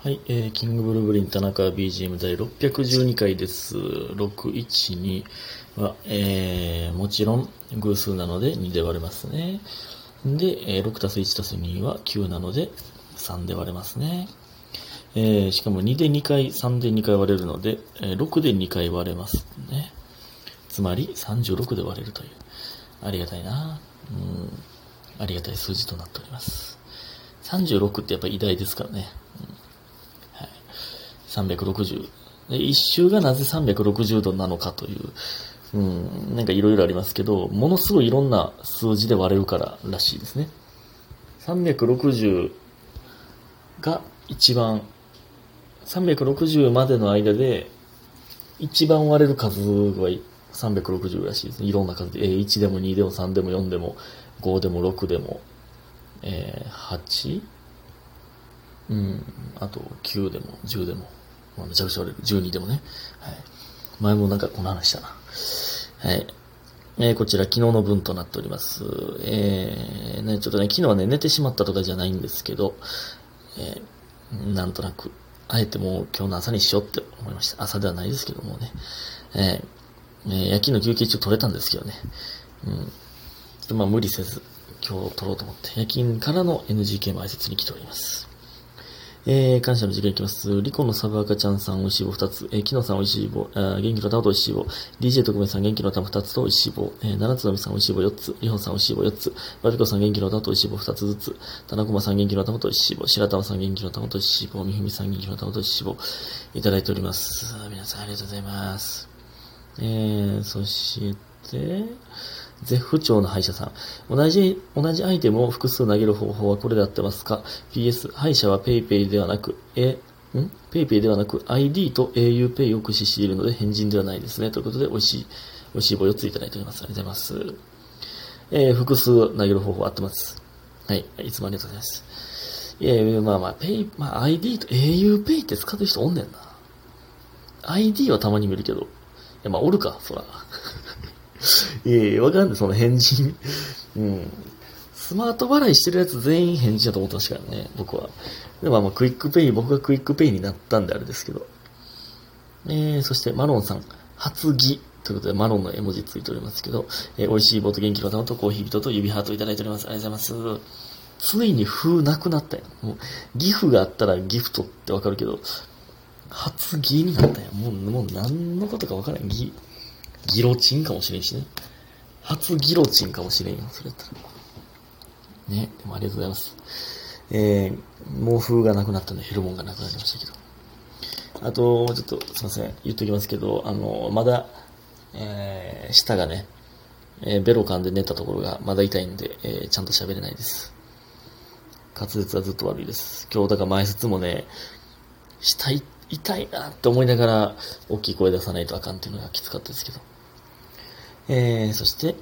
はい、えー、キングブルーブリン田中 BGM 第612回です。612は、えー、もちろん偶数なので2で割れますね。で、えー、6たす1たす2は9なので3で割れますね。えー、しかも2で2回、3で2回割れるので、えー、6で2回割れますね。つまり36で割れるという。ありがたいなうん。ありがたい数字となっております。36ってやっぱ偉大ですからね。はい、360。で、一周がなぜ360度なのかという、うん、なんかいろいろありますけど、ものすごいいろんな数字で割れるかららしいですね。360が一番、360までの間で、一番割れる数が360らしいですね。いろんな数で。えー1でも2でも3でも4でも5でも6でも、えー、8? うん、あと9でも10でも、まあ、めちゃくちゃ割れる。12でもね。はい。前もなんかこの話したな。はい。えー、こちら昨日の分となっております。えー、ね、ちょっとね、昨日はね、寝てしまったとかじゃないんですけど、えー、なんとなく、あえてもう今日の朝にしようって思いました。朝ではないですけどもね。えー、えー、夜勤の休憩中取れたんですけどね。うん。まあ無理せず、今日取ろうと思って、夜勤からの NGK 前説に来ております。えー、感謝の時間いきます。リコのサブ赤ちゃんさん、おいしい棒2つ。えー、キノさん、おいしい棒。あ元気の玉とおいしい棒。DJ 特命さん、元気の玉2つとおいしい棒。えー、七つのみさん、おいしい棒4つ。リホンさん、おいしい棒4つ。バビコさん、元気の玉とおいしい棒2つずつ。田中駒さん、元気の玉とおいしい棒。白玉さん、元気の玉とおいしい棒。みふみさん、元気の玉とおいしい棒。いただいております。皆さん、ありがとうございます。えー、そして、絶不調の歯医者さん。同じ、同じアイテムを複数投げる方法はこれで合ってますか ?PS、歯医者は PayPay ではなく、え、ん ?PayPay ではなく ID と auPay を駆使しているので変人ではないですね。ということで、美味しい、美味しい棒4ついただいております。ありがとうございます。えー、複数投げる方法合ってます。はい。いつもありがとうございます。いやいや、まあまあ、Pay、まあ ID と auPay って使ってる人おんねんな。ID はたまに見るけど。いや、まあ、おるか、そら。いやいや、わかんない、その変人。うん。スマホ払いしてるやつ全員変人だと思ってましたからね、僕は。でもまあ、クイックペイ、僕がクイックペイになったんであれですけど。えー、そしてマロンさん、初着ということでマロンの絵文字ついておりますけど、えー、美味しい棒と元気の玉とコーヒー人と指ハートいただいております。ありがとうございます。ついに風なくなったよ。もう、ギフがあったらギフトってわかるけど、初ギになったよ。もう、もう何のことかわからん。ギ、ギロチンかもしれんしね。初ギロチンかもしれんよ、それやったら。ね、でもありがとうございます。えー、毛布がなくなったので、ヘルモンがなくなりましたけど。あと、ちょっと、すいません、言っときますけど、あの、まだ、えー、舌がね、えー、ベロ噛んで寝たところがまだ痛いんで、えー、ちゃんと喋れないです。滑舌はずっと悪いです。今日、だから前説もね、舌痛いなって思いながら、大きい声出さないとあかんっていうのがきつかったですけど。えー、そして、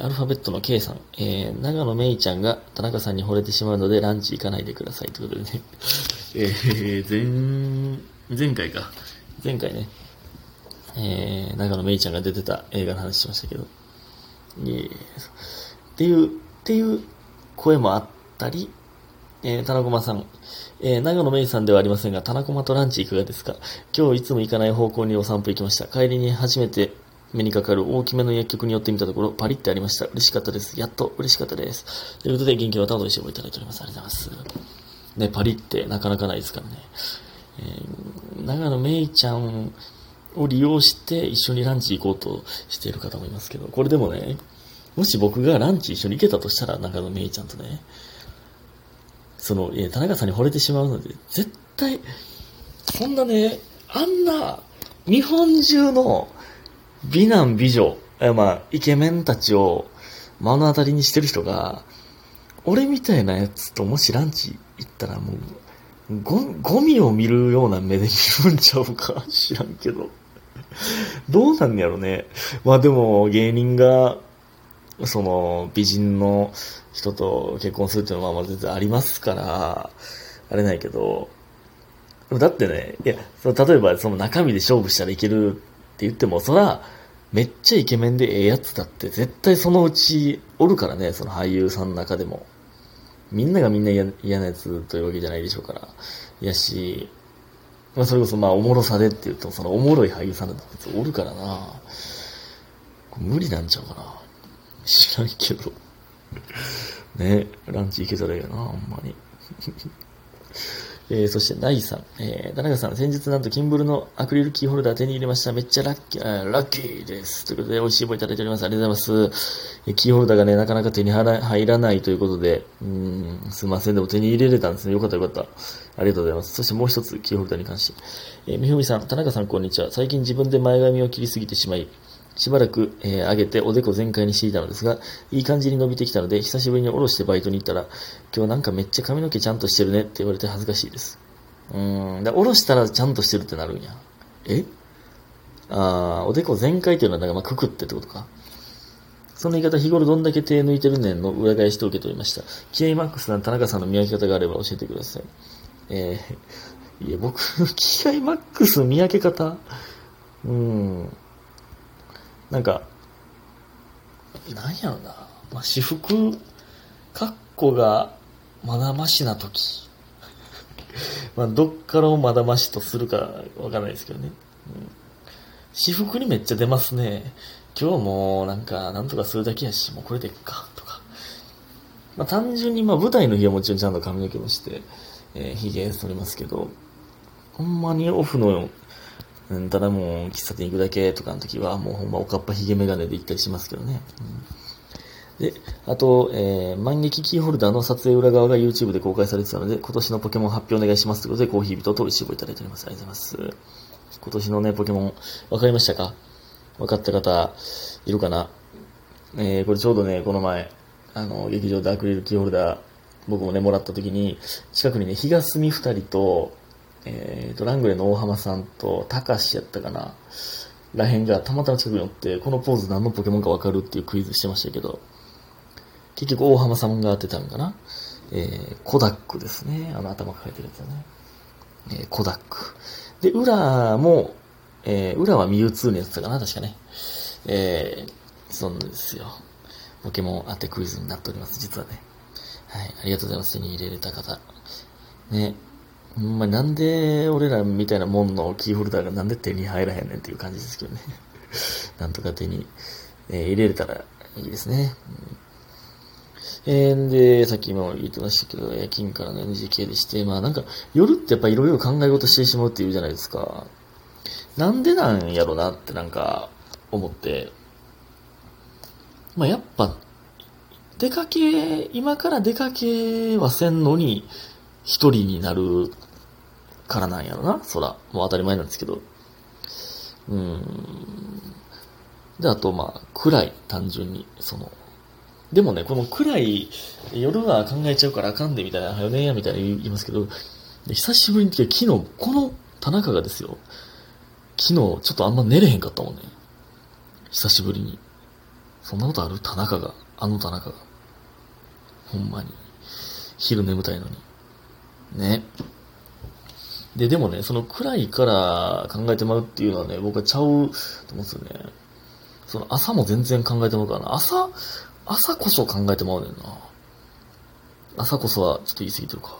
アルファベットの K さん、えー、長野めいちゃんが田中さんに惚れてしまうのでランチ行かないでくださいということでね。えー、前、前回か。前回ね、えー、長野めいちゃんが出てた映画の話しましたけど。いえっていう、っていう声もあったり、えー、田中さん、えー、長野めいさんではありませんが、田中とランチいかがですか？今日いつも行かない方向にお散歩行きました。帰りに初めて目にかかる大きめの薬局に寄ってみたところ、パリってありました。嬉しかったです。やっと嬉しかったです。ということで、元気の玉と一緒にいただいております。ありがとうございます。ね、パリってなかなかないですからね。えー、長野めいちゃんを利用して一緒にランチ行こうとしている方もいますけど、これでもね、もし僕がランチ一緒に行けたとしたら、長野めいちゃんとね、その、え田中さんに惚れてしまうので、絶対、そんなね、あんな、日本中の美男美女、えまあ、イケメンたちを目の当たりにしてる人が、俺みたいなやつともしランチ行ったらもう、ゴゴミを見るような目で見るんちゃうか 知らんけど。どうなんやろね。まあでも、芸人が、その、美人の人と結婚するっていうのはまあ全然ありますから、あれないけど、だってね、いや、その例えばその中身で勝負したらいけるって言っても、そら、めっちゃイケメンでええやつだって絶対そのうちおるからね、その俳優さんの中でも。みんながみんな嫌嫌なやつというわけじゃないでしょうから。やし、まあそれこそまあおもろさでって言うと、そのおもろい俳優さんだっておるからな無理なんちゃうかな。知らんけど。ねランチ行けたらいいよな、ほんまに。えー、そして、ナイさん。えー、田中さん、先日なんとキンブルのアクリルキーホルダー手に入れました。めっちゃラッキー、ラッキーです。ということで、美味しい棒いただいております。ありがとうございます。えー、キーホルダーがね、なかなか手に入らないということで、うん、すいません。でも手に入れれたんですね。よかったよかった。ありがとうございます。そしてもう一つ、キーホルダーに関して。えー、みふみさん、田中さん、こんにちは。最近自分で前髪を切りすぎてしまい、しばらく、えー、上げておでこ全開にしていたのですが、いい感じに伸びてきたので、久しぶりに下ろしてバイトに行ったら、今日なんかめっちゃ髪の毛ちゃんとしてるねって言われて恥ずかしいです。うーん、で、下ろしたらちゃんとしてるってなるんや。え？あー、おでこ全開っていうのはなんかまあくくってってことか。その言い方日頃どんだけ手抜いてるねんの裏返しと受け取りました。気合マックスな田中さんの見分け方があれば教えてください。えー、いや、僕、気合マックス見分け方？うーん。なんか、なんやろな。まあ、私服、カッコがまだましな時。まあ、どっからをまだましとするかわからないですけどね。うん、私服にめっちゃ出ますね。今日もなんか、なんとかするだけやし、もうこれでいっか、とか。まあ、単純にまあ舞台の日はもちろんちゃんと髪の毛もして、えー、髭剃りますけど、ほんまにオフのうん、ただもう、喫茶店行くだけとかの時は、もうほんまおかっぱひげメガネで行ったりしますけどね。うん、で、あと、えー、万劇キーホルダーの撮影裏側が YouTube で公開されてたので、今年のポケモン発表お願いしますということで、コーヒー人と石をいただいております。ありがとうございます。今年のね、ポケモン、わかりましたか？わかった方、いるかな？えー、これちょうどね、この前、あの、劇場でアクリルキーホルダー、僕もね、もらった時に、近くにね、日が住二人と、えっ、ー、と、ラングレーの大浜さんと、たかしやったかな、らへんがたまたま近くにおって、このポーズ何のポケモンかわかるっていうクイズしてましたけど、結局大浜さんが当てたんかな。えー、コダックですね。あの頭抱えてるやつだね。えー、コダック。で、裏も、えー、裏はミュウツーのやつだかな、確かね。えー、そうなんですよ。ポケモン当てクイズになっております、実はね。はい、ありがとうございます。手に入れれた方。ね、まあ、なんで俺らみたいなもんのキーホルダーがなんで手に入らへんねんっていう感じですけどね。なんとか手に、えー、入れれたらいいですね。うん、えー、で、さっきも言ってましたけど、夜勤からの NGK でして、まあなんか夜ってやっぱいろいろ考え事してしまうっていうじゃないですか。なんでなんやろなってなんか思って、まあやっぱ、出かけ、今から出かけはせんのに、一人になるからなんやろな。そら、もう当たり前なんですけど。うん。で、あと、まあ、暗い、単純に。その、でもね、この暗い、夜は考えちゃうからあかんで、みたいな、はよねや、みたいな言いますけど、久しぶりに昨日、この田中がですよ、昨日、ちょっとあんま寝れへんかったもんね。久しぶりに。そんなことある？田中が、あの田中が。ほんまに。昼眠たいのに。ね。で、でもね、その暗いから考えてまうっていうのはね、僕はちゃうと思うんですよね。その朝も全然考えてまうからな。朝、朝こそ考えてまうねんな。朝こそはちょっと言い過ぎてるか。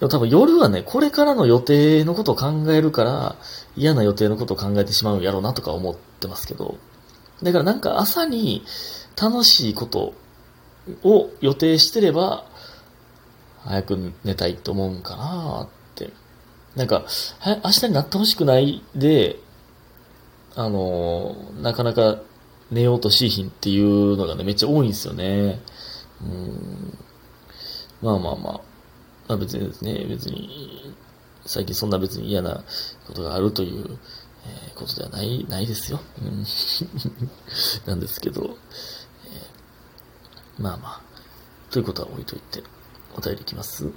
でも多分夜はね、これからの予定のことを考えるから、嫌な予定のことを考えてしまうんやろうなとか思ってますけど。だからなんか朝に楽しいことを予定してれば、早く寝たいと思うんかなっ。なんか、は、明日になってほしくないで、あの、なかなか寝ようとしいひんっていうのがね、めっちゃ多いんですよね。うん。まあまあまあ。まあ別にですね、別に、最近そんな別に嫌なことがあるという、えー、ことではない、ないですよ。うん、なんですけど、えー、まあまあ、ということは置いといて。お便りいきます。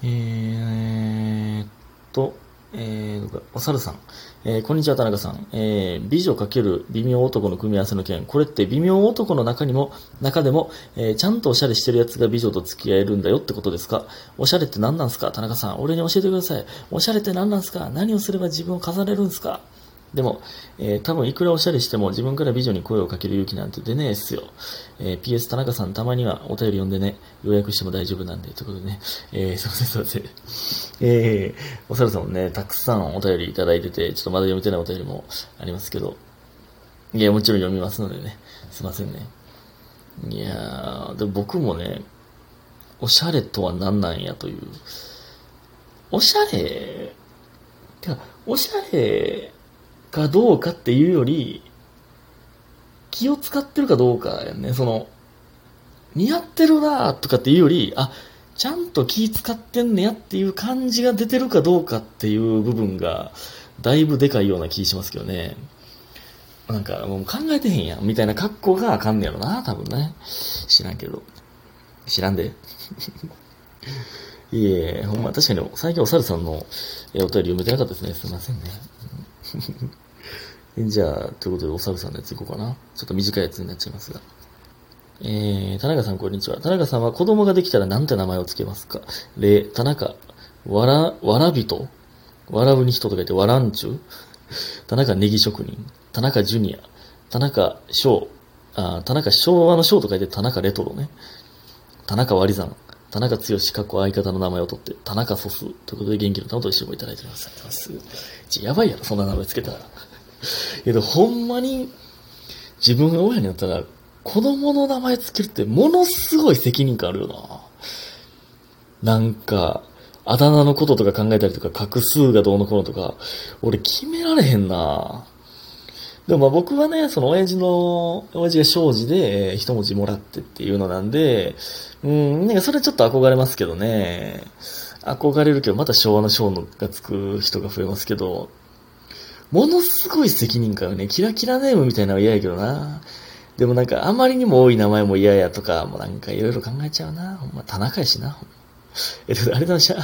えー、っと、えー、お猿さん。えー、こんにちは、田中さん。えー、美女×微妙男の組み合わせの件。これって微妙男の中にも、中でも、えー、ちゃんとおしゃれしてるやつが美女と付き合えるんだよってことですか？おしゃれって何なんすか田中さん。俺に教えてください。おしゃれって何なんすか？何をすれば自分を飾れるんすか？でも、えー、多分いくらおしゃれしても自分から美女に声をかける勇気なんて出ねえっすよ。えー、PS 田中さんたまにはお便り読んでね、予約しても大丈夫なんで、ということでね、えー、すいません、すいません。えー、お猿さんもね、たくさんお便りいただいてて、ちょっとまだ読めてないお便りもありますけど、いや、もちろん読みますのでね、すいませんね。いやー、で僕もね、おしゃれとは何なんやという。おしゃれ、てか、おしゃれかどうかっていうより、気を使ってるかどうかやね。その、似合ってるなとかっていうより、あ、ちゃんと気使ってんねやっていう感じが出てるかどうかっていう部分が、だいぶでかいような気しますけどね。なんか、もう考えてへんやん、みたいな格好があかんねやろな、多分ね。知らんけど。知らんで。いえ、ほんま、確かに、最近お猿さんのお便り読めてなかったですね。すいませんね。じゃあ、ということで、お猿さんのやついこうかな。ちょっと短いやつになっちゃいますが。えー、田中さん、こんにちは。田中さんは子供ができたら何て名前を付けますか？例、田中、わら、わらびと？わらぶに人と書いて、わらんちゅ田中ネギ職人。田中ジュニア。田中翔。あ、田中昭和の翔と書いて、田中レトロね。田中割り算。田中剛、かっこ相方の名前を取って、田中ソス。ということで元気の玉と一緒にいただいてます。あります。やばいやろ、そんな名前つけたら。けど、ほんまに、自分が親になったら、子供の名前つけるってものすごい責任感あるよな。なんか、あだ名のこととか考えたりとか、画数がどうのこうのとか、俺決められへんな。でもまあ僕はね、その親父の、親父が庄司で、一文字もらってっていうのなんで、うん、なんかそれちょっと憧れますけどね。憧れるけど、また昭和の章のがつく人が増えますけど、ものすごい責任感よね。キラキラネームみたいなのは嫌やけどな。でもなんか、あまりにも多い名前も嫌やとか、もうなんかいろいろ考えちゃうな。ほんま、田中やしな。え、あれだしゃ、